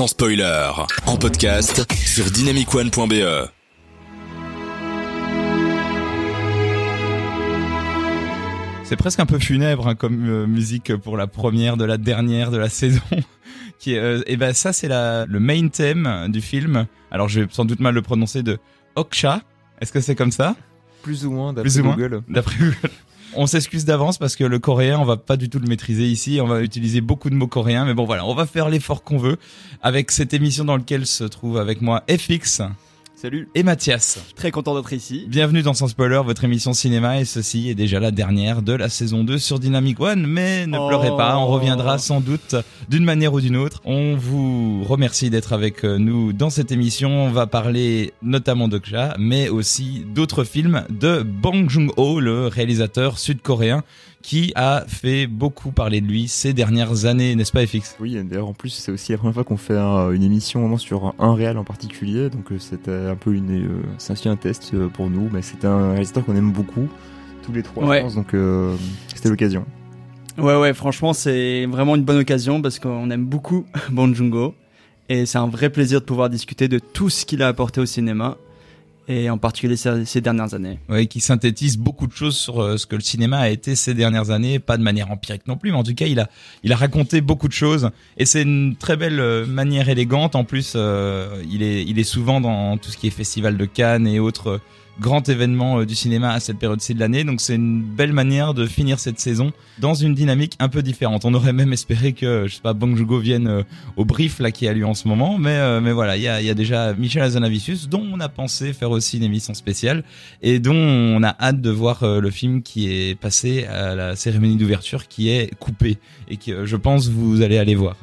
sans spoiler, en podcast sur dynamicone.be. C'est presque un peu funèbre hein, comme euh, musique pour la première de la dernière de la saison. Qui est, euh, et ben ça c'est la le main thème du film. Alors je vais sans doute mal le prononcer de Oksha. Est-ce que c'est comme ça? Plus ou moins, d'après. Google. D'après Google. On s'excuse d'avance parce que le coréen, on va pas du tout le maîtriser ici. On va utiliser beaucoup de mots coréens, mais bon voilà, on va faire l'effort qu'on veut avec cette émission dans laquelle se trouve avec moi FX Salut. et Mathias. Très content d'être ici. Bienvenue dans Sans Spoiler, votre émission cinéma, et ceci est déjà la dernière de la saison 2 sur Dynamic One, mais ne Oh. pleurez pas, on reviendra sans doute d'une manière ou d'une autre. On vous remercie d'être avec nous dans cette émission, on va parler notamment de Kja, mais aussi d'autres films de Bong Joon-ho, le réalisateur sud-coréen, qui a fait beaucoup parler de lui ces dernières années, n'est-ce pas FX Oui, et d'ailleurs en plus c'est aussi la première fois qu'on fait un- une émission vraiment sur un réel en particulier, donc euh, c'était un peu une, euh, c'est aussi un test euh, pour nous, mais c'est un réalisateur qu'on aime beaucoup, tous les trois, Ouais. je pense, donc euh, c'était l'occasion. Ouais, ouais, franchement, c'est vraiment une bonne occasion parce qu'on aime beaucoup Bong Joon-ho et c'est un vrai plaisir de pouvoir discuter de tout ce qu'il a apporté au cinéma et en particulier ces, dernières années. Ouais, qui synthétise beaucoup de choses sur euh, ce que le cinéma a été ces dernières années, pas de manière empirique non plus, mais en tout cas, il a, il a raconté beaucoup de choses et c'est une très belle euh, manière élégante. En plus, euh, il est, il est souvent dans tout ce qui est festival de Cannes et autres euh, grands événements euh, du cinéma à cette période-ci de l'année. Donc, c'est une belle manière de finir cette saison dans une dynamique un peu différente. On aurait même espéré que, je sais pas, Bong Joon-ho vienne euh, au brief là qui a lieu en ce moment, mais, euh, mais voilà, il y a, y a déjà Michel Azanavicius dont on a pensé faire aussi une émission spéciale et dont on a hâte de voir euh, le film qui est passé à la cérémonie d'ouverture qui est coupé et que euh, je pense vous allez aller voir.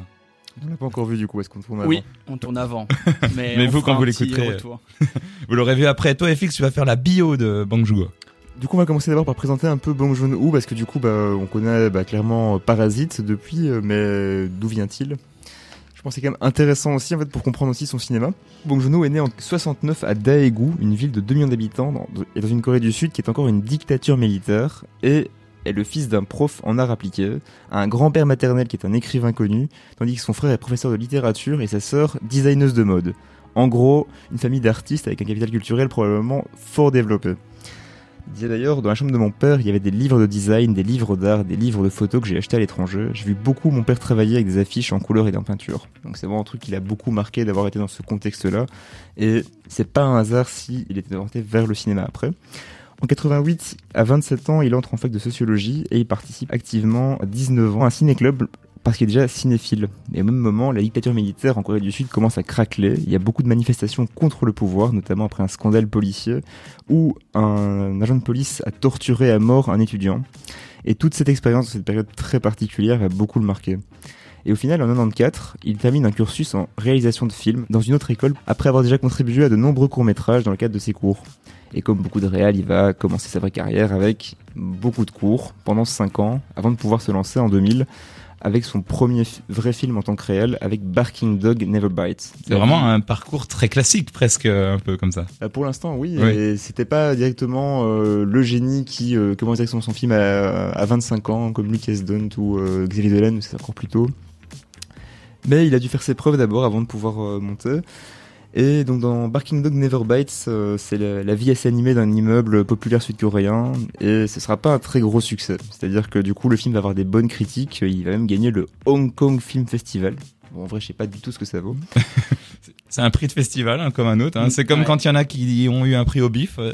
On l'a pas encore vu du coup, est-ce qu'on tourne avant Oui, on tourne avant. Mais, vous, quand vous l'écouterez, retour. Vous l'aurez vu après. Toi, FX, tu vas faire la bio de Bang Joon-ho. Du coup, on va commencer d'abord par présenter un peu Bong Joon-ho parce que du coup, bah, on connaît bah, clairement euh, Parasite depuis, euh, mais d'où vient-il? Je pense que c'est quand même intéressant aussi en fait pour comprendre aussi son cinéma. Bong Joon-ho est né en 69 à Daegu, une ville de 2 millions d'habitants dans, et dans une Corée du Sud qui est encore une dictature militaire et est le fils d'un prof en art appliqué, a un grand-père maternel qui est un écrivain connu, tandis que son frère est professeur de littérature et sa sœur designeuse de mode. En gros, une famille d'artistes avec un capital culturel probablement fort développé. Il disait d'ailleurs, dans la chambre de mon père, il y avait des livres de design, des livres d'art, des livres de photos que j'ai achetés à l'étranger. J'ai vu beaucoup mon père travailler avec des affiches en couleur et en peinture. Donc c'est vraiment un truc qui l'a beaucoup marqué d'avoir été dans ce contexte-là. Et c'est pas un hasard si il était orienté vers le cinéma après. En 88, à 27 ans, il entre en fac de sociologie et il participe activement à 19 ans à un ciné-club parce qu'il est déjà cinéphile. Et au même moment, la dictature militaire en Corée du Sud commence à craqueler. Il y a beaucoup de manifestations contre le pouvoir, notamment après un scandale policier où un agent de police a torturé à mort un étudiant. Et toute cette expérience, cette période très particulière, va beaucoup le marquer. Et au final, en 94, il termine un cursus en réalisation de films dans une autre école après avoir déjà contribué à de nombreux courts-métrages dans le cadre de ses cours. Et comme beaucoup de réals, il va commencer sa vraie carrière avec beaucoup de cours pendant 5 ans avant de pouvoir se lancer en 2000 avec son premier vrai film en tant que réel avec Barking Dog Never Bites. C'est vraiment un parcours très classique, presque un peu comme ça. Euh, Pour l'instant, oui. Oui. Et c'était pas directement euh, le génie qui euh, commençait son, son film à, à 25 ans, comme Lucas Dunt ou euh, Xavier Dolan, c'est encore plus tôt. Mais il a dû faire ses preuves d'abord avant de pouvoir euh, monter. Et donc dans Barking Dog Never Bites, euh, c'est la, la vie assez animée d'un immeuble populaire sud-coréen et ce sera pas un très gros succès. C'est-à-dire que du coup le film va avoir des bonnes critiques, il va même gagner le Hong Kong Film Festival. Bon, en vrai, je sais pas du tout ce que ça vaut. C'est un prix de festival, hein, comme un autre. hein. C'est comme Ouais. quand il y en a qui ont eu un prix au bif. euh,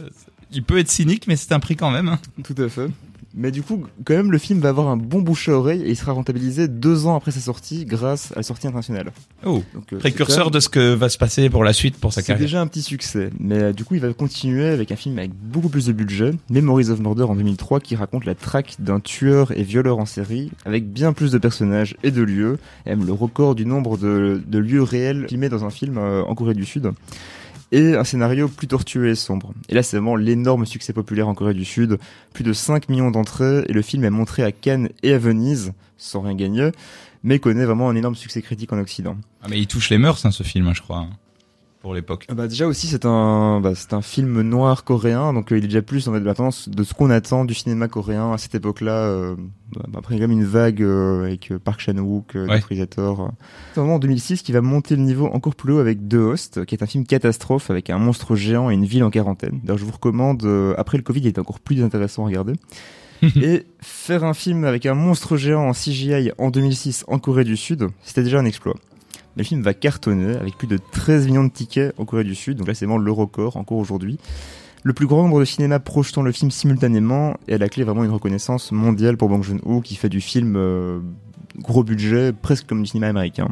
Il peut être cynique, mais c'est un prix quand même. hein. Tout à fait. Mais du coup, quand même, le film va avoir un bon bouche à oreille et il sera rentabilisé deux ans après sa sortie grâce à la sortie internationale. Oh, Donc, euh, précurseur c'est de ce que va se passer pour la suite pour sa C'est carrière. déjà un petit succès, mais euh, du coup il va continuer avec un film avec beaucoup plus de budget, Memories of Murder en 2003, qui raconte la traque d'un tueur et violeur en série, avec bien plus de personnages et de lieux, et même le record du nombre de, de lieux réels filmés dans un film euh, en Corée du Sud. Et un scénario plus tortueux et sombre. Et là, c'est vraiment l'énorme succès populaire en Corée du Sud. Plus de 5 millions d'entrées, et le film est montré à Cannes et à Venise, sans rien gagner, mais connaît vraiment un énorme succès critique en Occident. Ah, mais il touche les mœurs, hein, ce film, je crois. Pour l'époque. Bah déjà aussi c'est un bah, c'est un film noir coréen donc euh, il est déjà plus en fait maintenant de ce qu'on attend du cinéma coréen à cette époque-là. Euh, bah, après il y a quand même une vague euh, avec Park Chan-wook, Ouais. C'est vraiment en 2006 qui va monter le niveau encore plus haut avec The Host qui est un film catastrophe avec un monstre géant et une ville en quarantaine. D'ailleurs je vous recommande après le Covid il est encore plus intéressant à regarder. et faire un film avec un monstre géant en CGI en 2006 en Corée du Sud, c'était déjà un exploit. Le film va cartonner avec plus de 13 millions de tickets en Corée du Sud, donc là c'est vraiment le record encore aujourd'hui. Le plus grand nombre de cinémas projetant le film simultanément et à la clé vraiment une reconnaissance mondiale pour Bong Joon-ho qui fait du film euh, gros budget, presque comme du cinéma américain.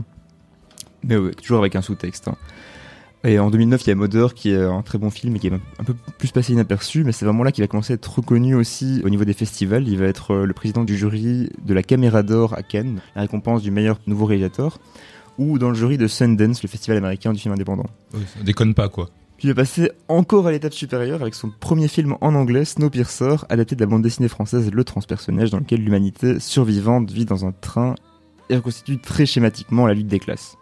Mais ouais, toujours avec un sous-texte. hein. Et en 2009, il y a Mother qui est un très bon film et qui est un peu plus passé inaperçu, mais c'est vraiment là qu'il va commencer à être reconnu aussi au niveau des festivals. Il va être euh, le président du jury de la Caméra d'Or à Cannes, la récompense du meilleur nouveau réalisateur, ou dans le jury de Sundance, le festival américain du film indépendant. Ouais, ça déconne pas quoi. Puis il va passer encore à l'étape supérieure avec son premier film en anglais, Snowpiercer, adapté de la bande dessinée française Le Transpersonnage, dans lequel l'humanité survivante vit dans un train et reconstitue très schématiquement la lutte des classes.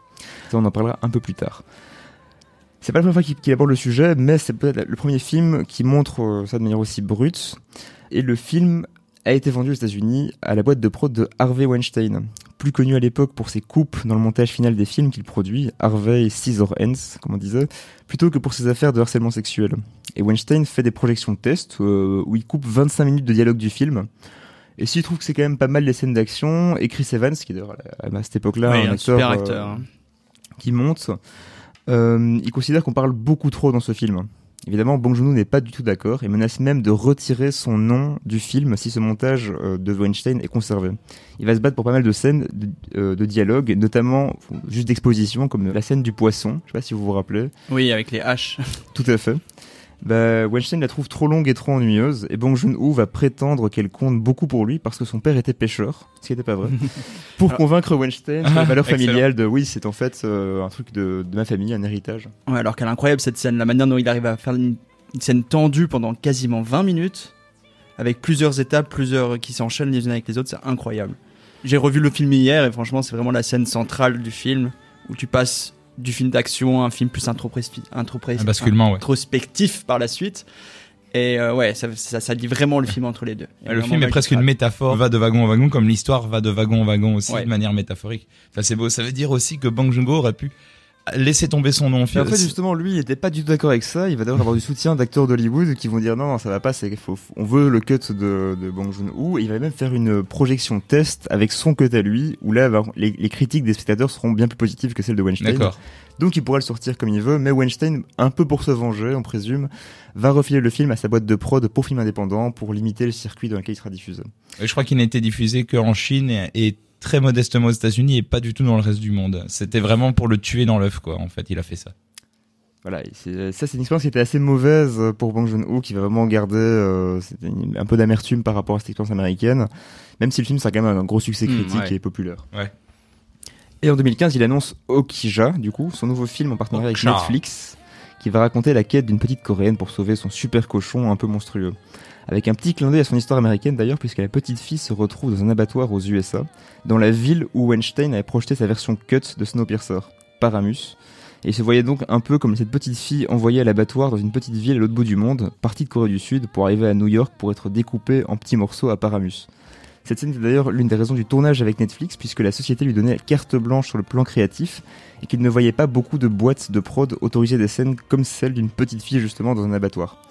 Ça, on en parlera un peu plus tard. C'est pas la première fois qu'il qu'il aborde le sujet, mais c'est peut-être le premier film qui montre euh, ça de manière aussi brute. Et le film a été vendu aux États-Unis à la boîte de prod de Harvey Weinstein, plus connu à l'époque pour ses coupes dans le montage final des films qu'il produit, Harvey Scissor Hands, comme on disait, plutôt que pour ses affaires de harcèlement sexuel. Et Weinstein fait des projections de test euh, où il coupe 25 minutes de dialogue du film. Et s'il trouve que c'est quand même pas mal les scènes d'action, et Chris Evans, qui est d'ailleurs à cette époque-là Oui, un, un acteur, super euh, acteur. qui monte, euh, il considère qu'on parle beaucoup trop dans ce film. Évidemment, Bong Joon-ho n'est pas du tout d'accord et menace même de retirer son nom du film si ce montage euh, de Weinstein est conservé. Il va se battre pour pas mal de scènes de, euh, de dialogue, notamment juste d'exposition, comme la scène du poisson. Je sais pas si vous vous rappelez. Oui, avec les haches. Tout à fait. Bah, Weinstein la trouve trop longue et trop ennuyeuse, et Bong Joon-ho va prétendre qu'elle compte beaucoup pour lui parce que son père était pêcheur, ce qui n'était pas vrai. pour Alors- convaincre Weinstein Ah, la valeur excellent. familiale de oui, c'est en fait euh, un truc de, de ma famille, un héritage. Ouais, alors qu'elle est incroyable cette scène, la manière dont il arrive à faire une, une scène tendue pendant quasiment 20 minutes, avec plusieurs étapes, plusieurs qui s'enchaînent les unes avec les autres, c'est incroyable. J'ai revu le film hier et franchement c'est vraiment la scène centrale du film, où tu passes du film d'action à un film plus introspectif, par la suite. Et euh, ouais, ça, ça, ça lit vraiment le film entre les deux. Le film est presque une métaphore, va de wagon en wagon, comme l'histoire va de wagon en wagon aussi, Ouais. de manière métaphorique. Enfin, c'est beau. Ça veut dire aussi que Bang Joon-ho aurait pu laisser tomber son nom. Mais en fait, justement, lui, il était pas du tout d'accord avec ça. Il va d'abord avoir du soutien d'acteurs d'Hollywood qui vont dire non, non, ça va pas, c'est faut, on veut le cut de, de Bong Joon-ho. Il va même faire une projection test avec son cut à lui, où là, bah, les, les critiques des spectateurs seront bien plus positives que celles de Weinstein. D'accord. Donc il pourra le sortir comme il veut, mais Weinstein, un peu pour se venger, on présume, va refiler le film à sa boîte de prod pour film indépendant pour limiter le circuit dans lequel il sera diffusé. Je crois qu'il n'a été diffusé qu'en Chine et très modestement aux États-Unis et pas du tout dans le reste du monde. C'était vraiment pour le tuer dans l'œuf, quoi. En fait, il a fait ça. Voilà, ça c'est une expérience qui était assez mauvaise pour Bong Joon-ho, qui va vraiment garder euh, un peu d'amertume par rapport à cette expérience américaine, même si le film sera quand même un gros succès Mm, critique ouais. et populaire. Ouais. Et en 2015, il annonce Okja, du coup, son nouveau film en partenariat avec. Netflix, qui va raconter la quête d'une petite coréenne pour sauver son super cochon un peu monstrueux. Avec un petit clin d'œil à son histoire américaine d'ailleurs, puisque la petite fille se retrouve dans un abattoir aux USA, dans la ville où Weinstein avait projeté sa version cut de Snowpiercer, Paramus. Et se voyait donc un peu comme cette petite fille envoyée à l'abattoir dans une petite ville à l'autre bout du monde, partie de Corée du Sud, pour arriver à New York pour être découpée en petits morceaux à Paramus. Cette scène était d'ailleurs l'une des raisons du tournage avec Netflix, puisque la société lui donnait carte blanche sur le plan créatif, et qu'il ne voyait pas beaucoup de boîtes de prod autoriser des scènes comme celle d'une petite fille justement dans un abattoir.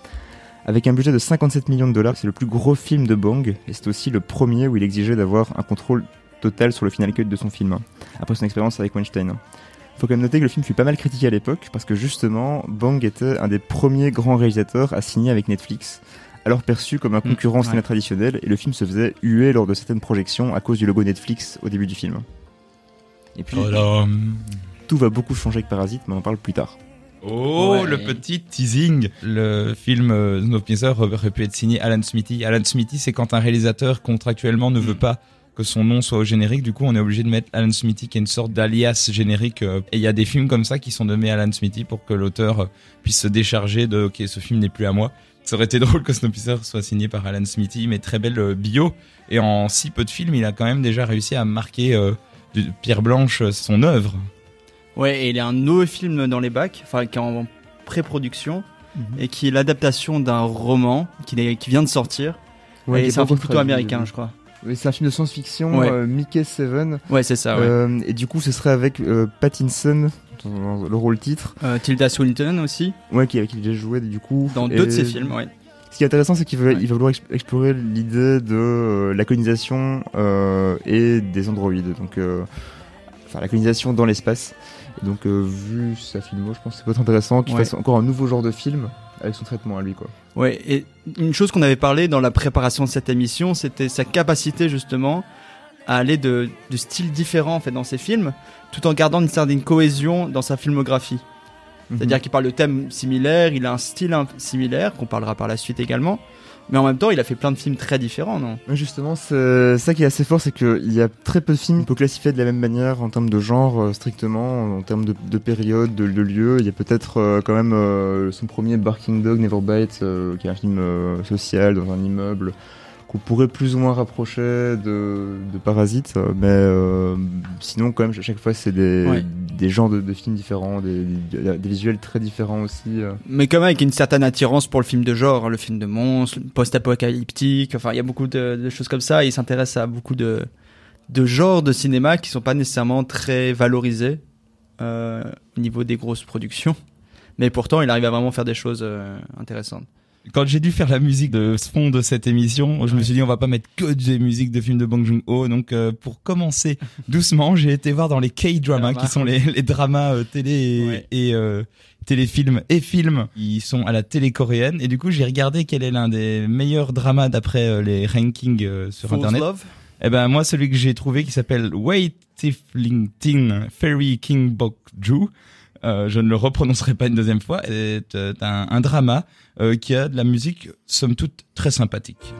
Avec un budget de 57 millions de dollars, c'est le plus gros film de Bang, et c'est aussi le premier où il exigeait d'avoir un contrôle total sur le final cut de son film, hein, après son expérience avec Weinstein. Faut quand même noter que le film fut pas mal critiqué à l'époque, parce que justement, Bang était un des premiers grands réalisateurs à signer avec Netflix, alors perçu comme un concurrent au cinéma ouais. traditionnel, et le film se faisait huer lors de certaines projections à cause du logo Netflix au début du film. Et puis, tout va beaucoup changer avec Parasite, mais on en parle plus tard. Oh, Ouais. le petit teasing. Le film euh, Snowpiercer aurait pu être signé Alan Smithy. Alan Smithy, c'est quand un réalisateur contractuellement ne veut Mm. pas que son nom soit au générique. Du coup, on est obligé de mettre Alan Smithy, qui est une sorte d'alias générique. euh, Et il y a des films comme ça qui sont nommés Alan Smithy pour que l'auteur euh, puisse se décharger de OK, ce film n'est plus à moi. Ça aurait été drôle que Snowpiercer soit signé par Alan Smithy, mais très belle euh, bio. Et en si peu de films, il a quand même déjà réussi à marquer euh, de pierre blanche euh, son œuvre. Ouais, et il y a un nouveau film dans les bacs, enfin qui est en pré-production et qui est l'adaptation d'un roman qui, est- qui vient de sortir. Ouais, et est c'est un film plutôt américain, je crois. Oui, c'est un film de science-fiction, Ouais. euh, Mickey Seven. Ouais, c'est ça. Ouais. Euh, et du coup, ce serait avec euh, Pattinson dans le rôle titre. Euh, Tilda Swinton aussi, Ouais, qui, qui a joué du coup. dans Et deux de ses films. Ouais. Ce qui est intéressant, c'est qu'il veut, Ouais. il va vouloir ex- explorer l'idée de euh, la colonisation euh, et des androïdes. Donc, euh, enfin, la colonisation dans l'espace. Donc, vu sa filmo, je pense que peut être intéressant qu'il Ouais. fasse encore un nouveau genre de film avec son traitement à lui, quoi. Ouais, et une chose qu'on avait parlé dans la préparation de cette émission, c'était sa capacité justement à aller de, de styles différents en fait dans ses films, tout en gardant une certaine cohésion dans sa filmographie. C'est-à-dire qu'il parle de thèmes similaires, il a un style similaire qu'on parlera par la suite également, mais en même temps, il a fait plein de films très différents, non? Justement, c'est ça qui est assez fort, c'est qu'il y a très peu de films qu'on peut classifier de la même manière en termes de genre, euh, strictement, en termes de, de période, de, de lieu. Il y a peut-être euh, quand même euh, son premier Barking Dog Never Bite, qui est un film social dans un immeuble, qu'on pourrait plus ou moins rapprocher de, de Parasite, mais euh, sinon, quand même, à chaque fois, c'est des, Ouais. des genres de, de films différents, des, des- des visuels très différents aussi. euh. Mais quand même avec une certaine attirance pour le film de genre, hein, le film de monstres, post-apocalyptique, enfin il y a beaucoup de, de choses comme ça, il s'intéresse à beaucoup de, de genres de cinéma qui sont pas nécessairement très valorisés euh, au niveau des grosses productions. Mais pourtant, il arrive à vraiment faire des choses euh, intéressantes. Quand j'ai dû faire la musique de ce fond de cette émission, je me suis dit on va pas mettre que des musiques de films de Bong Joon-ho. Donc euh, pour commencer doucement, j'ai été voir dans les K-dramas Drama. qui sont les, les dramas euh, télé et, Ouais. et, euh, téléfilms et films. Ils sont à la télé coréenne et du coup j'ai regardé quel est l'un des meilleurs dramas d'après euh, les rankings euh, sur Fool's internet. Love? Eh ben moi celui que j'ai trouvé qui s'appelle Wait Tifling Ting Fairy King Bok Ju. Euh, je ne le reprononcerai pas une deuxième fois. est euh, un, drama euh, qui a de la musique somme toute très sympathique.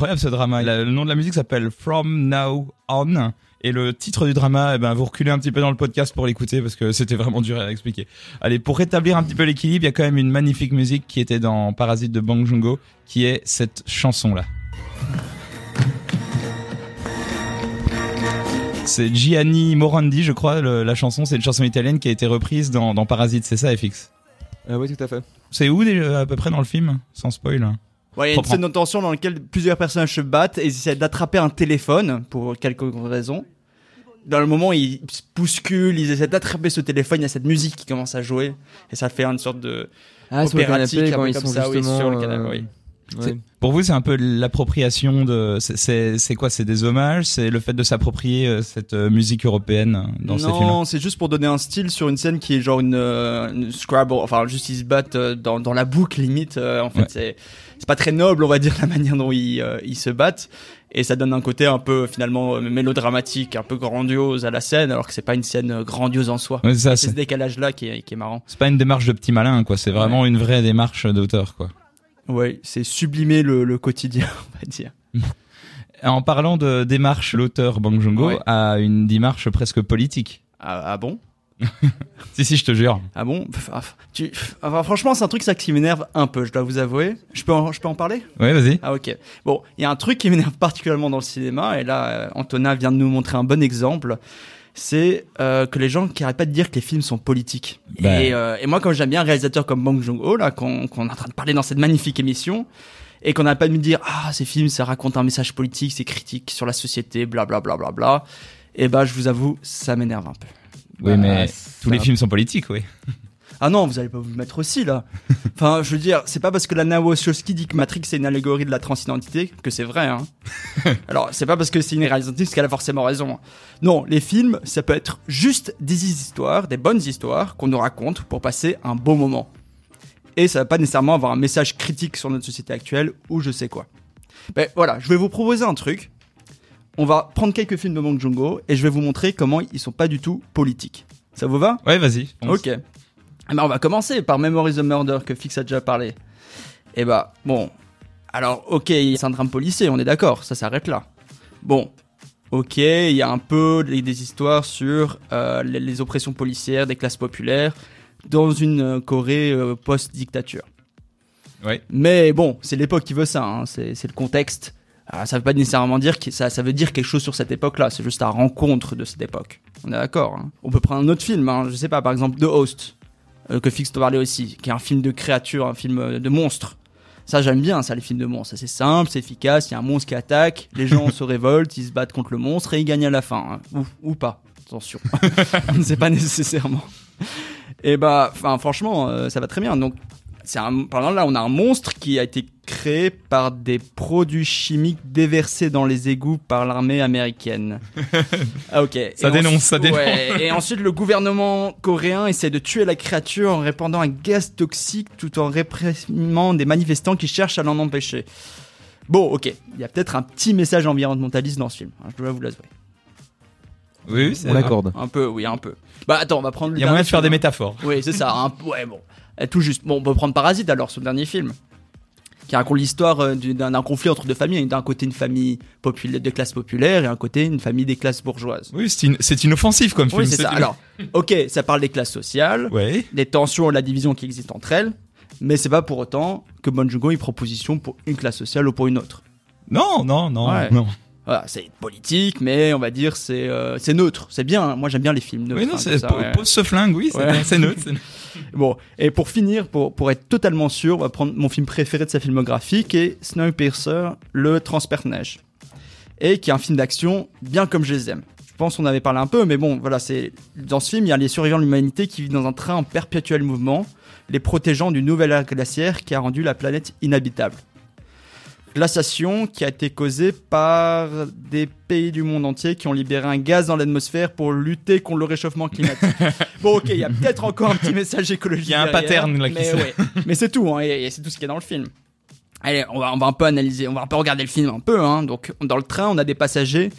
Incroyable ce drama. Le nom de la musique s'appelle From Now On Et le titre du drama, eh ben, vous reculez un petit peu dans le podcast pour l'écouter parce que c'était vraiment dur à expliquer. Allez, pour rétablir un petit peu l'équilibre, il y a quand même une magnifique musique qui était dans Parasite de Bang Joon-ho, qui est cette chanson-là. C'est Gianni Morandi, je crois, le- la chanson. C'est une chanson italienne qui a été reprise dans, dans Parasite, c'est ça, FX Euh, oui, tout à fait. C'est où à peu près dans le film? Sans spoil. Ouais, il y a une scène de tension dans laquelle plusieurs personnages se battent et ils essaient d'attraper un téléphone pour quelque raison. Dans le moment, ils se bousculent, ils essaient d'attraper ce téléphone, il y a cette musique qui commence à jouer et ça fait une sorte de Ah, sur le opératique, canapé quand ils sont ça, oui, sur le euh, canapé, oui. Ouais. Pour vous, c'est un peu l'appropriation de. c'est- C'est c'est quoi? C'est des hommages? C'est le fait de s'approprier euh, cette euh, musique européenne dans ces films non, c'est juste pour donner un style sur une scène qui est genre une, euh, une Scrabble, enfin juste ils se battent euh, dans, dans la boucle limite. euh, en fait, Ouais. c'est c'est pas très noble, on va dire, la manière dont ils, euh, ils se battent. Et ça donne un côté un peu finalement mélodramatique, un peu grandiose à la scène, alors que c'est pas une scène grandiose en soi. Ouais, c'est ce c'est décalage là qui est, qui est marrant. c'est pas une démarche de petit malin, quoi. C'est vraiment une vraie démarche d'auteur, quoi. Ouais, c'est sublimer le, le quotidien, on va dire. En parlant de démarche, l'auteur Bang Ouais. a une démarche presque politique. Ah, ah bon Si, si, je te jure. Ah bon ah, tu... pff, enfin, Franchement, c'est un truc ça qui m'énerve un peu, je dois vous avouer. Je peux en, je peux en parler? Ouais, vas-y. Ah ok. Bon, il y a un truc qui m'énerve particulièrement dans le cinéma, et là, euh, Antonin vient de nous montrer un bon exemple. C'est euh, que les gens qui arrêtent pas de dire que les films sont politiques. Bah. Et, euh, et moi, comme j'aime bien un réalisateur comme Bang Joon-ho, là, qu'on qu'on est en train de parler dans cette magnifique émission, et qu'on n'arrête pas de me dire ah ces films ça raconte un message politique, c'est critique sur la société, bla bla bla bla bla. Et bah je vous avoue, ça m'énerve un peu. Oui, Bah, mais tous les films sont politiques, oui. Ah non, vous allez pas vous mettre aussi là. Enfin, je veux dire, c'est pas parce que Lana Wachowski dit que Matrix est une allégorie de la transidentité que c'est vrai. Hein. Alors, c'est pas parce que c'est une réalisatrice qu'elle a forcément raison. Non, les films, ça peut être juste des histoires, des bonnes histoires qu'on nous raconte pour passer un beau moment. Et ça va pas nécessairement avoir un message critique sur notre société actuelle ou je sais quoi. Ben voilà, je vais vous proposer un truc. On va prendre quelques films de Bong Joon-ho et je vais vous montrer comment ils sont pas du tout politiques. Ça vous va? Ouais, vas-y. Ok. Eh ben, on va commencer par Memories of Murder que Fix a déjà parlé. Et bah, bon. Alors, ok, c'est un drame policier, on est d'accord, ça s'arrête là. Bon. Ok, il y a un peu des, histoires sur euh, les, les oppressions policières des classes populaires dans une euh, Corée euh, post-dictature. Ouais. Mais bon, c'est l'époque qui veut ça, hein, c'est c'est le contexte. Alors, ça veut pas nécessairement dire que ça, ça veut dire quelque chose sur cette époque-là, c'est juste la rencontre de cette époque. On est d'accord. hein. On peut prendre un autre film, hein, je sais pas, par exemple The Host, euh, que Fix te parlait aussi, qui est un film de créature, un film euh, de monstre. Ça, j'aime bien, ça, les films de monstres. C'est simple, c'est efficace, il y a un monstre qui attaque, les gens se révoltent, ils se battent contre le monstre et ils gagnent à la fin. hein. Ou, ou pas, attention. On ne sait pas nécessairement. Et bah, enfin, franchement, euh, ça va très bien. Donc, c'est un, par exemple, là, on a un monstre qui a été créé par des produits chimiques déversés dans les égouts par l'armée américaine. Ah, ok. Ça Et dénonce, ensuite- ça dénonce. ouais, et ensuite, le gouvernement coréen essaie de tuer la créature en répandant un gaz toxique tout en réprimant des manifestants qui cherchent à l'en empêcher. Bon, ok. Il y a peut-être un petit message environnementaliste dans ce film. hein, je dois vous l'avouer. Oui, oui, c'est On l'accorde. Un peu, oui, un peu. Bah, attends, on va prendre Il y a moyen de faire film, des métaphores. Oui, c'est ça. un- ouais, bon. Euh, Tout juste. Bon, on peut prendre Parasite alors, son dernier film. Qui raconte l'histoire euh, du- d'un conflit entre deux familles. D'un côté, une famille populaire, de classe populaire et un côté, une famille des classes bourgeoises. Oui, c'est in- c'est inoffensif comme film. Oui, c'est ça. une- Alors, ok, ça parle des classes sociales, Ouais. des tensions et la division qui existent entre elles. Mais c'est pas pour autant que Bon Joon-ho ait proposition pour une classe sociale ou pour une autre. Non, non, non, Ouais. non. Voilà, c'est politique, mais on va dire c'est euh, c'est neutre. C'est bien. hein. Moi, j'aime bien les films neutres. Oui, non, hein, c'est ça, ouais. pose ce flingue, oui, c'est Ouais. c'est neutre. Bon, et pour finir, pour, pour être totalement sûr, on va prendre mon film préféré de sa filmographie, qui est Snowpiercer, le transperce-neige. Et qui est un film d'action bien comme je les aime. Je pense qu'on avait parlé un peu, mais bon, voilà, c'est dans ce film, il y a les survivants de l'humanité qui vivent dans un train en perpétuel mouvement, les protégeant d'une nouvelle ère glaciaire qui a rendu la planète inhabitable. Glaciation qui a été causée par des pays du monde entier qui ont libéré un gaz dans l'atmosphère pour lutter contre le réchauffement climatique. bon, ok, il y a peut-être encore un petit message écologique. Il y a un derrière, pattern, là, qui mais, ouais. mais c'est tout, hein, et, et c'est tout ce qui est dans le film. Allez, on va, on va un peu analyser, on va un peu regarder le film un peu. Hein. Donc, dans le train, on a des passagers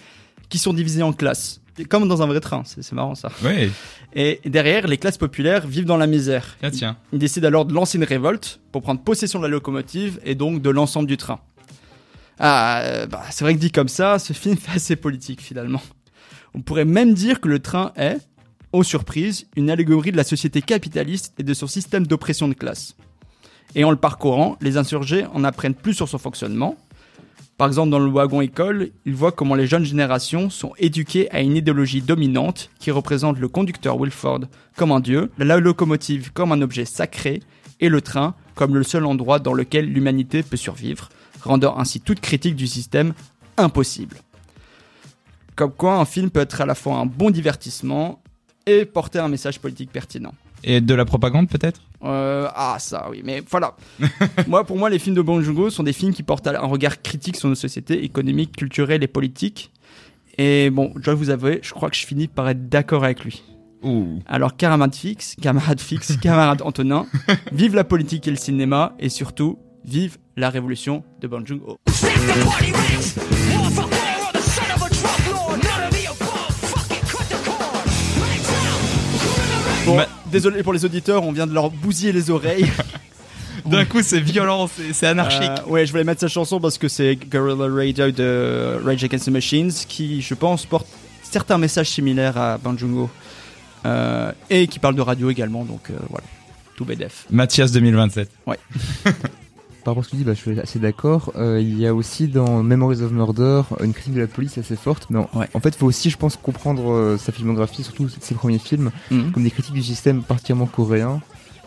qui sont divisés en classes. Comme dans un vrai train, c'est marrant ça. Ouais, Et derrière, les classes populaires vivent dans la misère. tiens, tiens. Ils décident alors de lancer une révolte pour prendre possession de la locomotive et donc de l'ensemble du train. Ah, euh, bah, c'est vrai que dit comme ça, ce film fait assez politique finalement. On pourrait même dire que le train est, aux surprises, une allégorie de la société capitaliste et de son système d'oppression de classe. Et en le parcourant, les insurgés en apprennent plus sur son fonctionnement. Par exemple, dans le wagon école, ils voient comment les jeunes générations sont éduquées à une idéologie dominante qui représente le conducteur Wilford comme un dieu, la locomotive comme un objet sacré et le train comme le seul endroit dans lequel l'humanité peut survivre, rendant ainsi toute critique du système impossible. Comme quoi, un film peut être à la fois un bon divertissement et porter un message politique pertinent. Et de la propagande peut-être? Euh, ah ça oui, mais voilà. moi, pour moi, les films de Bong Joon-ho sont des films qui portent un regard critique sur nos sociétés économiques, culturelles et politiques. Et bon, je dois vous avouer, je crois que je finis par être d'accord avec lui. Ouh. Alors, camarade fixe, camarade fixe, camarade Antonin, vive la politique et le cinéma, et surtout, vive la révolution de Bong Joon-ho. Bon, Ma- désolé pour les auditeurs, on vient de leur bousiller les oreilles. D'un coup, c'est violent, c'est anarchique. Euh, ouais, je voulais mettre cette chanson parce que c'est Guerrilla Radio de Rage Against the Machines qui, je pense, porte certains messages similaires à Bong Joon-ho Euh, et qui parle de radio également. Donc euh, voilà, tout BDF. Mathias 2027. Par rapport à ce que tu dis, bah, je suis assez d'accord. Euh, il y a aussi dans Memories of Murder une critique de la police assez forte. Mais en, Ouais. en fait, il faut aussi, je pense, comprendre euh, sa filmographie, surtout ses premiers films, Mhm. comme des critiques du système particulièrement coréen,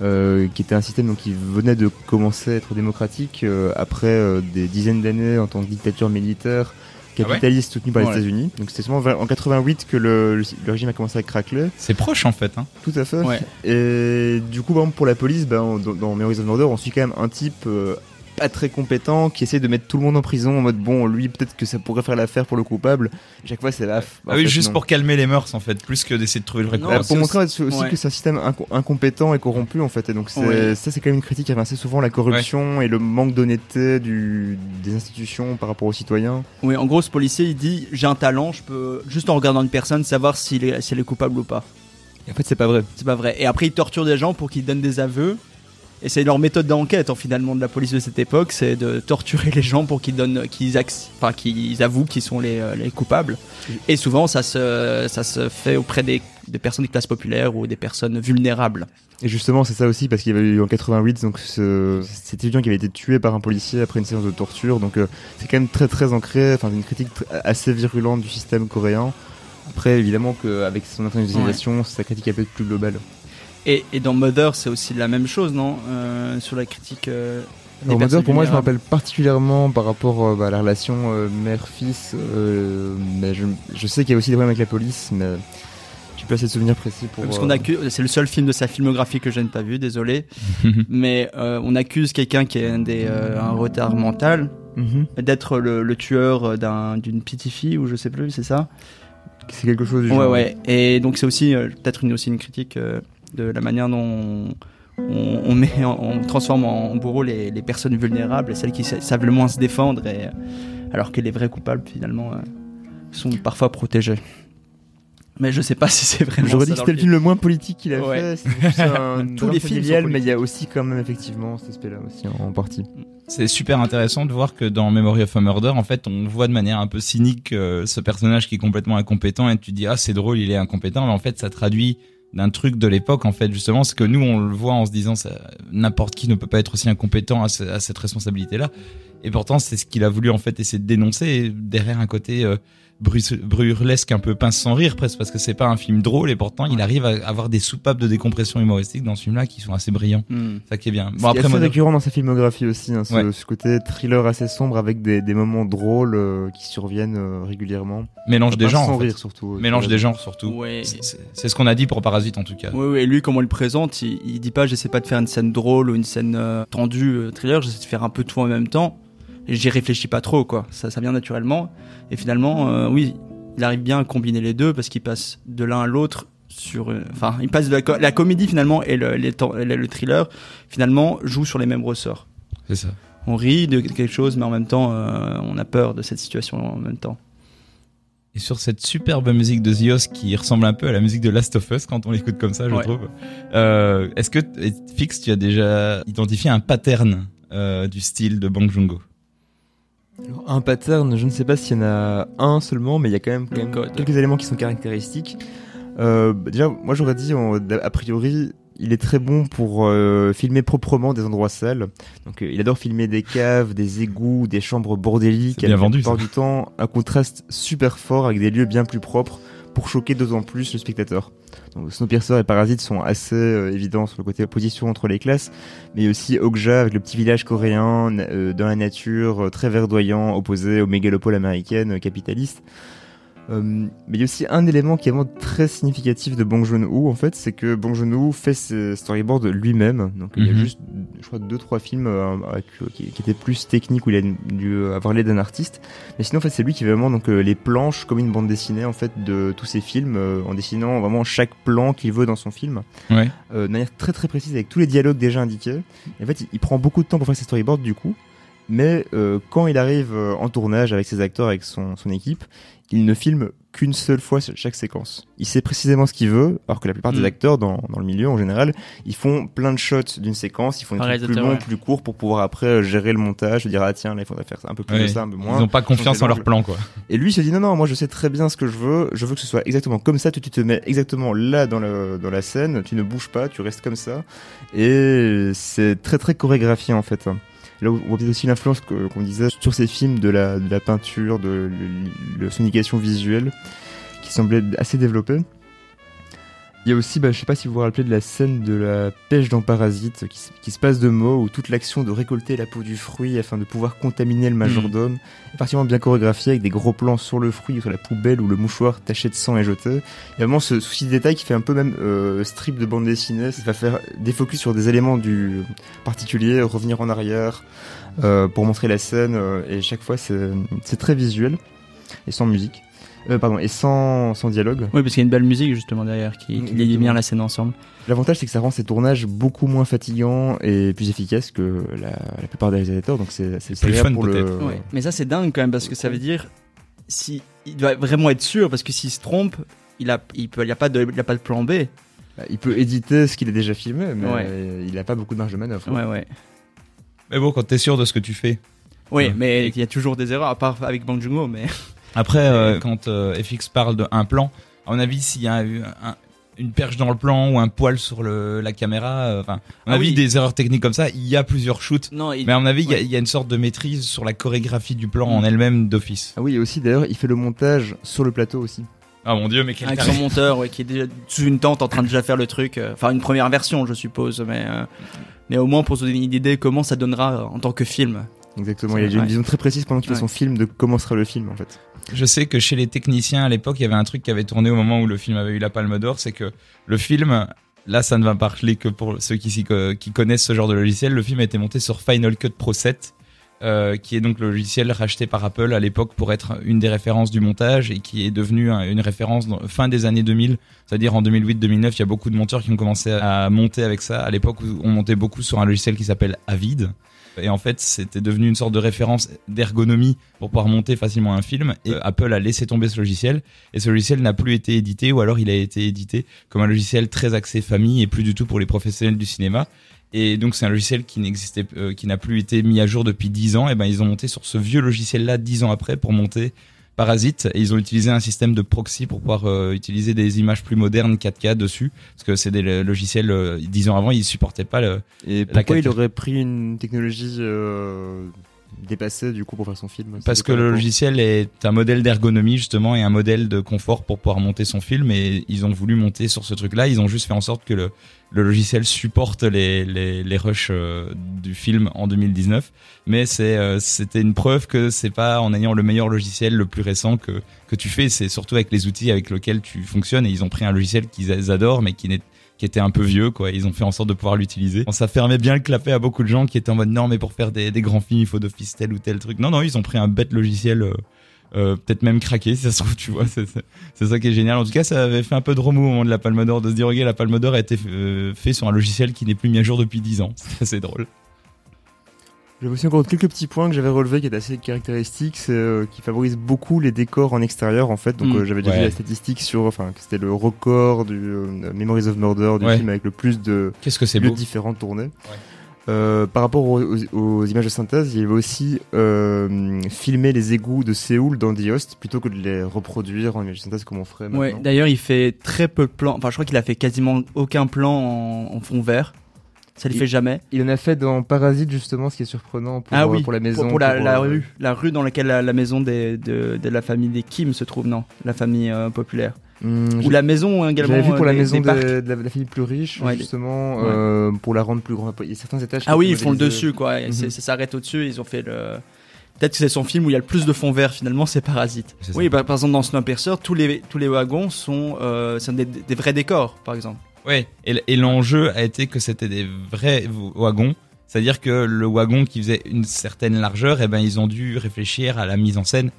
euh, qui était un système donc, qui venait de commencer à être démocratique euh, après euh, des dizaines d'années en tant que dictature militaire capitaliste soutenue par les Ouais. États-Unis. Donc c'était seulement en 88 que le, le- le régime a commencé à craqueler. C'est proche en fait. Hein. Tout à fait. Ouais. Et du coup, par exemple, pour la police, ben, on- dans Memories of Murder, on suit quand même un type euh, pas très compétent qui essaie de mettre tout le monde en prison en mode bon, lui peut-être que ça pourrait faire l'affaire pour le coupable. Et chaque fois, c'est la. Ah oui, juste pour calmer les mœurs en fait, plus que d'essayer de trouver le vrai coupable. pour c'est montrer aussi, ouais. que c'est un système inco- incompétent et corrompu en fait. Et donc Ouais. ça, c'est quand même une critique qui revient assez souvent la corruption et le manque d'honnêteté du, des institutions par rapport aux citoyens. Oui, en gros, ce policier il dit J'ai un talent, je peux juste en regardant une personne savoir s'il est, si elle est coupable ou pas. Et en fait, c'est pas vrai. C'est pas vrai. Et après, il torture des gens pour qu'ils donnent des aveux. Et c'est leur méthode d'enquête, en finalement, de la police de cette époque, c'est de torturer les gens pour qu'ils donnent, qu'ils, enfin, qu'ils avouent qu'ils sont les, euh, les coupables. Et souvent, ça se, ça se fait auprès des, des personnes des classes populaires ou des personnes vulnérables. Et justement, c'est ça aussi parce qu'il y avait eu en 88 donc ce, cet étudiant qui avait été tué par un policier après une séance de torture. Donc euh, c'est quand même très très ancré, enfin une critique assez virulente du système coréen. Après, évidemment qu'avec son internationalisation, sa critique est peut-être plus globale. Et, et dans Mother, c'est aussi la même chose, non Euh, Sur la critique. euh, Alors, Mother, pour moi, je me rappelle particulièrement par rapport euh, bah, à la relation euh, mère-fils, euh, mais je, je sais qu'il y a aussi des problèmes avec la police, mais j'ai plus assez de souvenirs précis pour. Parce qu'on accuse, c'est le seul film de sa filmographie que je n'ai pas vu, désolé. Mais euh, on accuse quelqu'un qui a un, des, euh, un retard mental mhm. d'être le, le tueur d'un- d'une petite fille ou je sais plus, c'est ça? C'est quelque chose du Ouais, genre. ouais. Et donc c'est aussi euh, peut-être une, aussi une critique euh, de la manière dont on, on met, on transforme en bourreau les, les personnes vulnérables et celles qui sa- savent le moins se défendre, et, alors que les vrais coupables finalement euh, sont parfois protégés. Mais je sais pas si c'est vraiment. J'aurais dit que c'était le film le moins politique qu'il a Ouais. fait. C'est un Tous les films sont mais il y a aussi quand même effectivement cet aspect-là aussi en, en partie. C'est super intéressant de voir que dans Memory of a Murder, en fait, on voit de manière un peu cynique euh, ce personnage qui est complètement incompétent et tu te dis ah c'est drôle, il est incompétent, mais en fait ça traduit d'un truc de l'époque en fait justement, c'est que nous on le voit en se disant n'importe qui ne peut pas être aussi incompétent à cette responsabilité là. Et pourtant c'est ce qu'il a voulu en fait essayer de dénoncer derrière un côté euh, burlesque un peu pince sans rire presque parce que c'est pas un film drôle et pourtant il arrive à avoir des soupapes de décompression humoristique dans ce film là qui sont assez brillants. Hmm. Ça qui est bien. Bon, après, moi récurrent dans sa filmographie aussi, hein, ce, Ouais. ce côté thriller assez sombre avec des, des moments drôles euh, qui surviennent euh, régulièrement. mélange des genres sans en fait. rire surtout. euh, Mélange des genres surtout. Ouais. C'est- ce qu'on a dit pour Parasite en tout cas. Oui, oui, et lui, comment il le présente, il, il dit pas j'essaie pas de faire une scène drôle ou une scène euh, tendue, euh, thriller, j'essaie de faire un peu tout en même temps. J'y réfléchis pas trop, quoi. Ça, ça vient naturellement. Et finalement, euh, oui, il arrive bien à combiner les deux parce qu'il passe de l'un à l'autre sur. euh, Enfin, il passe de la, co- la comédie finalement et le, les le, le thriller, finalement, joue sur les mêmes ressorts. C'est ça. On rit de quelque chose, mais en même temps, euh, on a peur de cette situation en même temps. Et sur cette superbe musique de Zios qui ressemble un peu à la musique de Last of Us quand on l'écoute comme ça, je Ouais. trouve. Euh, Est-ce que, Fix, tu as déjà identifié un pattern euh, du style de Bang Joon-ho Alors, un pattern, je ne sais pas s'il y en a un seulement, mais il y a quand même, quand même Code. quelques éléments qui sont caractéristiques. Euh, bah, déjà, moi j'aurais dit, on- a priori, il est très bon pour euh, filmer proprement des endroits sales. Donc, euh, il adore filmer des caves, des égouts, des chambres bordéliques. C'est bien avec, vendu, La plupart ça. du temps, un contraste super fort avec des lieux bien plus propres pour choquer d'autant plus le spectateur. Donc, Snowpiercer et Parasite sont assez euh, évidents sur le côté opposition entre les classes, mais aussi Okja avec le petit village coréen euh, dans la nature, euh, très verdoyant, opposé aux mégalopoles américaines capitalistes. Euh, mais il y a aussi un élément qui est vraiment très significatif de Bong Joon-ho en fait, c'est que Bong Joon-ho fait ses storyboards lui-même. Donc il y a Mhm. juste, je crois, deux trois films euh, avec, euh, qui, qui étaient plus techniques où il a dû avoir l'aide d'un artiste. Mais sinon en fait c'est lui qui fait vraiment donc les planches comme une bande dessinée en fait de tous ses films en dessinant vraiment chaque plan qu'il veut dans son film Ouais. euh, de manière très très précise avec tous les dialogues déjà indiqués. Et en fait, il, il prend beaucoup de temps pour faire ses storyboards du coup, mais euh, quand il arrive euh, en tournage avec ses acteurs, avec son, son équipe, il ne filme qu'une seule fois chaque séquence. Il sait précisément ce qu'il veut, alors que la plupart Mm. des acteurs dans, dans le milieu en général, ils font plein de shots d'une séquence, ils font des trucs plus longs, ouais. plus courts pour pouvoir après euh, gérer le montage, se dire ah tiens là il faudrait faire un peu plus Ouais. de ça, un peu moins. Ils n'ont pas confiance en leur plan, quoi. Et lui il se dit non non moi je sais très bien ce que je veux, je veux que ce soit exactement comme ça, tu, tu te mets exactement là dans, le, dans la scène, tu ne bouges pas, tu restes comme ça. Et c'est très très chorégraphié en fait. Là on voit aussi l'influence qu'on disait sur ces films de la, de la peinture, de son indication visuelle qui semblait assez développée. Il y a aussi, bah, je sais pas si vous vous rappelez de la scène de la pêche dans Parasite qui, se- qui se passe de mots où toute l'action de récolter la peau du fruit afin de pouvoir contaminer le majordome est particulièrement bien chorégraphiée avec des gros plans sur le fruit, sur la poubelle où le mouchoir taché de sang est jeté. Il y a vraiment ce souci de détail qui fait un peu même euh, strip de bande dessinée. Ça va faire des focus sur des éléments du particulier, revenir en arrière euh, pour montrer la scène euh, et chaque fois c'est très visuel et sans musique. Euh, pardon, et sans, sans dialogue. Oui, parce qu'il y a une belle musique justement derrière qui, qui lie Exactement. bien la scène ensemble. L'avantage, c'est que ça rend ces tournages beaucoup moins fatigants et plus efficaces que la, la plupart des réalisateurs. Donc c'est c'est Plus fun, pour le. peut-être. Ouais. Mais ça, c'est dingue quand même parce que ça veut dire si il doit vraiment être sûr parce que s'il se trompe, il a, il peut, il y a pas de, il y a pas de plan B. Bah, Il peut éditer ce qu'il a déjà filmé, mais Ouais. il n'a pas beaucoup de marge de manœuvre. Ouais, ouais. Mais bon, quand t'es sûr de ce que tu fais. Oui, Ouais. mais il y a toujours des erreurs à part avec Bang Joon-ho, mais Après, euh, quand euh, FX parle d'un plan, à mon avis, s'il y a eu un- une perche dans le plan ou un poil sur le, la caméra, euh, enfin, à mon Ah avis, oui. des erreurs techniques comme ça, il y a plusieurs shoots. non, il- Mais à mon avis, il y a- Ouais. il y, a une sorte de maîtrise sur la chorégraphie du plan Mm. en elle-même d'office. Ah oui, et aussi d'ailleurs, il fait le montage sur le plateau aussi. Ah mon dieu, mais quel avec son monteur ouais, qui est déjà sous une tente en train de déjà faire le truc. Enfin, une première version, je suppose, mais euh, mais au moins pour se donner une idée comment ça donnera en tant que film. Exactement, il a une vision très précise pendant qu'il Ouais. fait son film de comment sera le film en fait. Je sais que chez les techniciens à l'époque, il y avait un truc qui avait tourné au moment où le film avait eu la Palme d'Or, c'est que le film, là, ça ne va parler que pour ceux qui, connaissent ce genre de logiciel. Le film a été monté sur Final Cut Pro 7, euh, qui est donc le logiciel racheté par Apple à l'époque pour être une des références du montage et qui est devenu un- une référence fin des années 2000, c'est-à-dire en 2008-2009. Il y a beaucoup de monteurs qui ont commencé à monter avec ça. À l'époque, où on montait beaucoup sur un logiciel qui s'appelle Avid. Et en fait, c'était devenu une sorte de référence d'ergonomie pour pouvoir monter facilement un film. Et Apple a laissé tomber ce logiciel. Et ce logiciel n'a plus été édité, ou alors il a été édité comme un logiciel très axé famille et plus du tout pour les professionnels du cinéma. Et donc c'est un logiciel qui n'existait, euh, qui n'a plus été mis à jour depuis 10 ans. Et ben ils ont monté sur ce vieux logiciel-là 10 ans après pour monter Parasite. Et ils ont utilisé un système de proxy pour pouvoir euh, utiliser des images plus modernes 4K dessus, parce que c'est des lo- logiciels euh, 10 ans avant ils supportaient pas le, Et pourquoi il capture. aurait pris une technologie euh, dépassée du coup pour faire son film Parce que le logiciel est un modèle d'ergonomie justement et un modèle de confort pour pouvoir monter son film et ils ont voulu monter sur ce truc-là. Ils ont juste fait en sorte que le, le logiciel supporte les, les, les rushs euh, du film en 2019. Mais c'est euh, c'était une preuve que c'est pas en ayant le meilleur logiciel le plus récent que que tu fais. C'est surtout avec les outils avec lesquels tu fonctionnes et ils ont pris un logiciel qu'ils adorent mais qui n'est qui était un peu vieux quoi. Ils ont fait en sorte de pouvoir l'utiliser. Ça fermait bien le clapet à beaucoup de gens qui étaient en mode non mais pour faire des, des grands films il faut d'office tel ou tel truc. Non non ils ont pris un bête logiciel euh, euh, peut-être même craqué si ça se trouve tu vois. C'est ça qui est génial. En tout cas ça avait fait un peu de remous au moment de la Palme d'Or de se dire ok la Palme d'Or a été euh, fait sur un logiciel qui n'est plus mis à jour depuis 10 ans. C'est assez drôle J'avais aussi encore quelques petits points que j'avais relevés qui étaient assez caractéristiques, c'est euh, qui favorisent beaucoup les décors en extérieur en fait. Donc Mm. euh, j'avais déjà Ouais. vu la statistique sur, enfin que c'était le record du euh, Memories of Murder du Ouais. film avec le plus de qu'est-ce que c'est lieux beau différents tournés. Euh, par rapport aux, aux- aux images de synthèse, il avait aussi euh, filmé les égouts de Séoul dans The Host plutôt que de les reproduire en images de synthèse comme on ferait Ouais, maintenant. d'ailleurs, il fait très peu de plans. Enfin, je crois qu'il a fait quasiment aucun plan en, en fond vert. Ça le Il- fait jamais. Il en a fait dans Parasite justement, ce qui est surprenant pour, ah oui, pour la maison. Pour, la, pour, la euh, rue. La rue dans laquelle la, la maison des, de, de la famille des Kim se trouve, non? La famille euh, populaire. hum, Ou la maison également. J'avais vu pour euh, la des- maison des de, la, de la famille plus riche, Ouais, justement, ouais. euh, pour la rendre plus grande. Il y a certains étages. qui Ah oui, ils font le dessus, quoi. Mhm. Ça s'arrête au-dessus. Ils ont fait le. Peut-être que c'est son film où il y a le plus de fond vert finalement, c'est Parasite. Oui, bah, par exemple dans Snowpiercer, tous les tous les wagons sont, euh, sont des, des vrais décors, par exemple. Ouais, et, l'enjeu a été que c'était des vrais wagons. C'est-à-dire que le wagon qui faisait une certaine largeur, eh ben, ils ont dû réfléchir à la mise en scène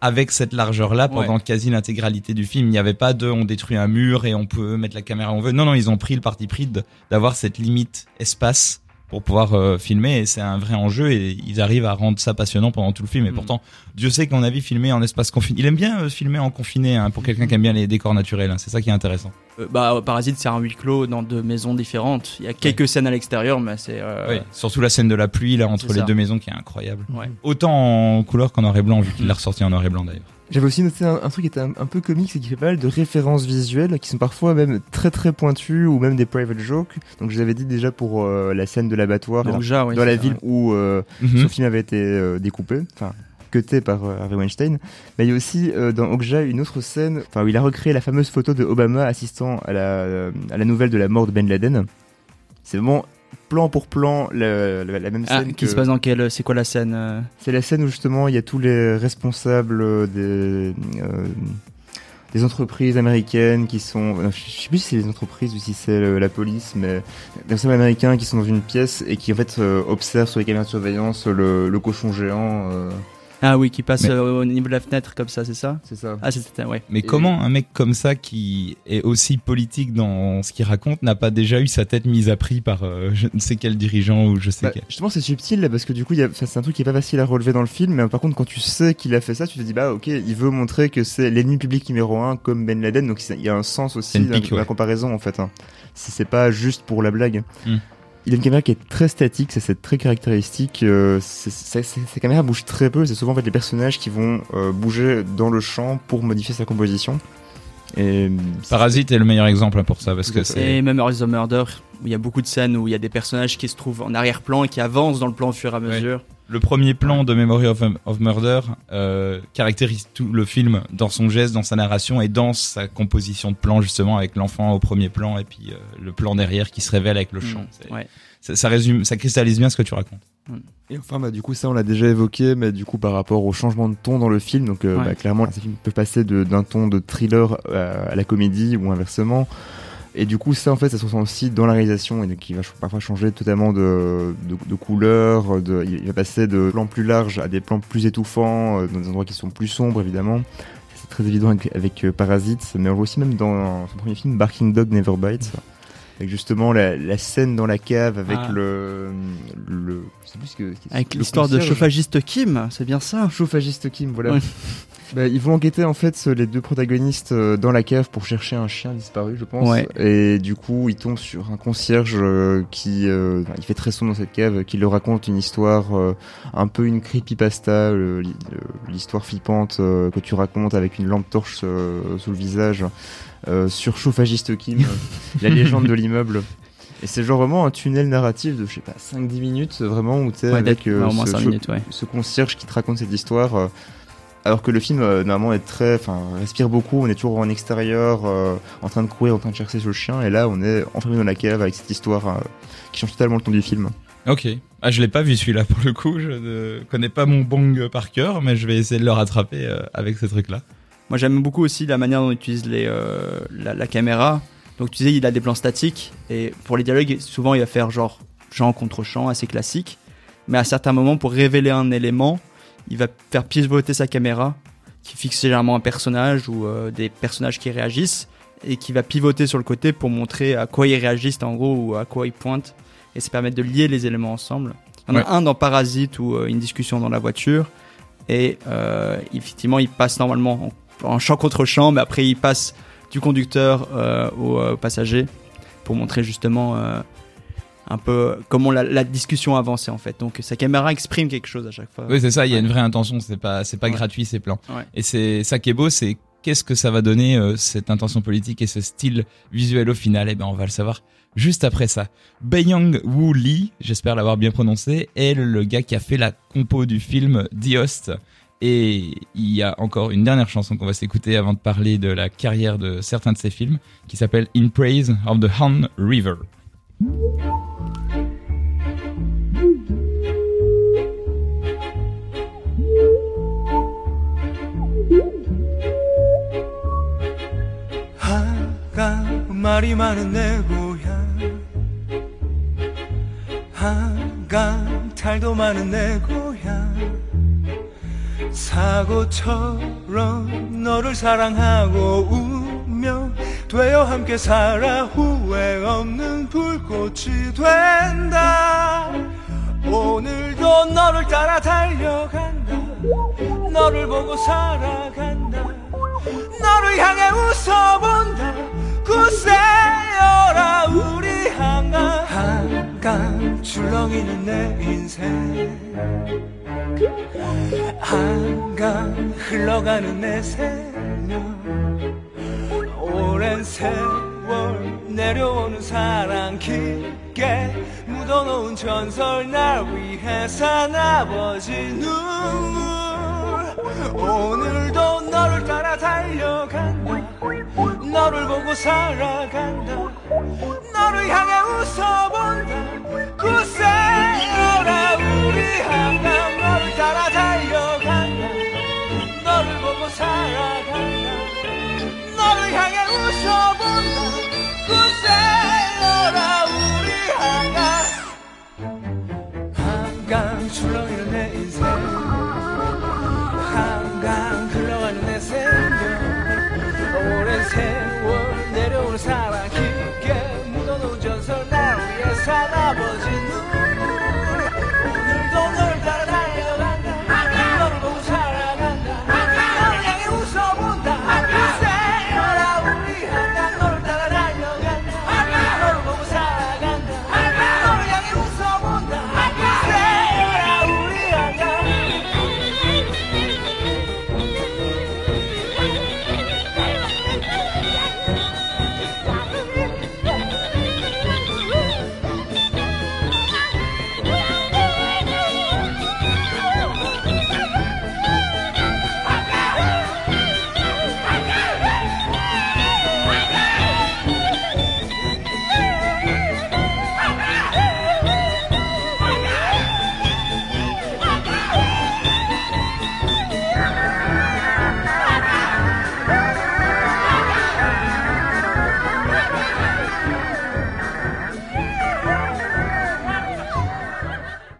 avec cette largeur-là pendant quasi l'intégralité du film. Il n'y avait pas de on détruit un mur et on peut mettre la caméra où on veut. Non, non, ils ont pris le parti pris d'avoir cette limite espace pour pouvoir euh, filmer et c'est un vrai enjeu et ils arrivent à rendre ça passionnant pendant tout le film. Et Mm. pourtant, Dieu sait qu'on a vu filmer en espace confiné. Il aime bien euh, filmer en confiné hein, pour quelqu'un qui aime bien les décors naturels. hein. C'est ça qui est intéressant. Euh, bah, Parasite, c'est un huis clos dans deux maisons différentes. Il y a quelques scènes à l'extérieur, mais c'est. Oui, surtout la scène de la pluie là entre les deux maisons qui est incroyable. Ouais. Autant en couleur qu'en noir et blanc vu qu'il l'a ressorti en noir et blanc d'ailleurs. J'avais aussi noté un, un truc qui était un, un peu comique, c'est qu'il fait pas mal de références visuelles qui sont parfois même très très pointues ou même des private jokes. Donc je l'avais dit déjà pour euh, la scène de l'abattoir oui, dans la ville vrai. où euh, Mhm. son film avait été euh, découpé, enfin par euh, Harvey Weinstein. Mais il y a aussi euh, dans Okja une autre scène, où il a recréé la fameuse photo de Obama assistant à la, à la nouvelle de la mort de Ben Laden. C'est vraiment plan pour plan la, même Ah, scène qui que- se passe dans quelle C'est quoi la scène euh c'est la scène où justement il y a tous les responsables euh, des, euh, des entreprises américaines qui sont. non, Je sais plus si c'est les entreprises ou si c'est euh, la police, mais des responsables américains qui sont dans une pièce et qui en fait euh, observent sur les caméras de surveillance le, le cochon géant. euh, Ah oui, qui passe Mais- euh, au niveau de la fenêtre comme ça, c'est ça c'est ça. Ah, c'était ouais. Mais Et- comment un mec comme ça qui est aussi politique dans ce qu'il raconte n'a pas déjà eu sa tête mise à prix par euh, je ne sais quel dirigeant ou je sais Bah, quel. justement, c'est subtil là, parce que du coup, c'est un truc qui est pas facile à relever dans le film. Mais par contre, quand tu sais qu'il a fait ça, tu te dis bah ok, il veut montrer que c'est l'ennemi public numéro un comme Ben Laden. Donc il y a un sens aussi dans la comparaison en fait. hein. Si c'est pas juste pour la blague. Hmm. Il a une caméra qui est très statique, c'est très caractéristique. euh, Ces caméras bougent très peu. C'est souvent en fait les personnages qui vont euh, bouger dans le champ pour modifier sa composition. Et Parasite est le meilleur exemple pour ça parce que Et même Memories of Murder, où il y a beaucoup de scènes où il y a des personnages qui se trouvent en arrière-plan et qui avancent dans le plan au fur et à Ouais. Le premier plan de Memory of, of Murder euh, caractérise tout le film dans son geste, dans sa narration et dans sa composition de plan justement avec l'enfant au premier plan et puis euh, le plan derrière qui se révèle avec le chant. Mm, C'est- ouais. ça, ça résume, ça cristallise bien ce que tu racontes. Et enfin, bah, du coup, ça, on l'a déjà évoqué, mais du coup, par rapport au changement de ton dans le film, donc, euh, Ouais. bah, clairement, ces films peuvent passer de- d'un ton de thriller à la comédie ou inversement. Et du coup, ça, en fait, ça se ressent aussi dans la réalisation, et il va parfois changer totalement de, de, couleur, il va passer de plans plus larges à des plans plus étouffants, euh, dans des endroits qui sont plus sombres, évidemment. C'est très évident avec, avec, euh, Parasite, mais on voit aussi même dans son premier film, Barking Dog Never Bites. Avec justement la, la scène dans la cave avec Ah. le, le, je sais plus ce que, Avec l'histoire de chauffagiste Kim, c'est bien ça Chauffagiste Kim, voilà. Ouais. Bah, ils vont enquêter en fait les deux protagonistes euh, dans la cave pour chercher un chien disparu, je pense. Ouais. Et du coup, ils tombent sur un concierge euh, qui, euh, il fait très sombre dans cette cave, qui leur raconte une histoire euh, un peu une creepypasta, l'histoire flippante euh, que tu racontes avec une lampe torche sous le visage sur chauffagiste Kim, euh, la légende de l'immeuble. Et c'est genre vraiment un tunnel narratif de je sais pas 5-10 minutes vraiment où t'es Ouais, avec ouais, moins ce 5 chau- minutes, ouais. ce concierge qui te raconte cette histoire. euh, alors que le film euh, normalement est très, enfin respire beaucoup. On est toujours en extérieur, euh, en train de courir, en train de chercher ce chien, et là on est enfermé dans la cave avec cette histoire euh, qui change totalement le ton du film. Ok. Ah, je l'ai pas vu celui-là pour le coup. Je ne connais pas mon bong par cœur, mais je vais essayer de le rattraper euh, avec ce truc-là. Moi j'aime beaucoup aussi la manière dont il utilise les, euh, la, la caméra. Donc tu disais il a des plans statiques et pour les dialogues souvent il va faire genre chant contre chant assez classique. Mais à certains moments pour révéler un élément il va faire pivoter sa caméra qui fixe généralement un personnage ou euh, des personnages qui réagissent et qui va pivoter sur le côté pour montrer à quoi ils réagissent en gros ou à quoi ils pointent et ça permet de lier les éléments ensemble. Il y en Ouais. a un dans Parasite ou une discussion dans la voiture et euh, effectivement il passe normalement en, en champ contre champ mais après il passe du conducteur euh, au euh, passager pour montrer justement euh, un peu comment la, la discussion avançait en fait. Donc sa caméra exprime quelque chose à chaque fois. Oui, c'est ça. Il y a une vraie intention. C'est pas, c'est pas Ouais. gratuit ces plans. Ouais. Et c'est ça qui est beau, c'est qu'est-ce que ça va donner cette intention politique et ce style visuel au final? Eh ben, on va le savoir juste après ça. Baeyang Woo Lee, j'espère l'avoir bien prononcé, est le gars qui a fait la compo du film The Host. Et il y a encore une dernière chanson qu'on va s'écouter avant de parler de la carrière de certains de ses films, qui s'appelle In Praise of the Han River. 한강 말이 많은 내 고향 한강 탈도 많은 내 고향 사고처럼 너를 사랑하고 운명 되어 함께 살아 후회 없는 불꽃이 된다. 오늘도 너를 따라 달려간다. 너를 보고 살아간다. 너를 향해 웃어본다 굳세어라 우리 한강 한강 출렁이는 내 인생. 한강 흘러가는 내 생명. 오랜 세월 내려오는 사랑 깊게 묻어놓은 전설 날 위해 산 아버지 눈물. 오늘도 너를 따라 달려간다 너를 보고 살아간다. 너를 향해 웃어본다. 그 굳세어라 우리 함남 너를 따라 달려간다. 너를 보고 살아간다. 너를 향해 웃어본다. 그 굳세어라 우리 함강 함강 출렁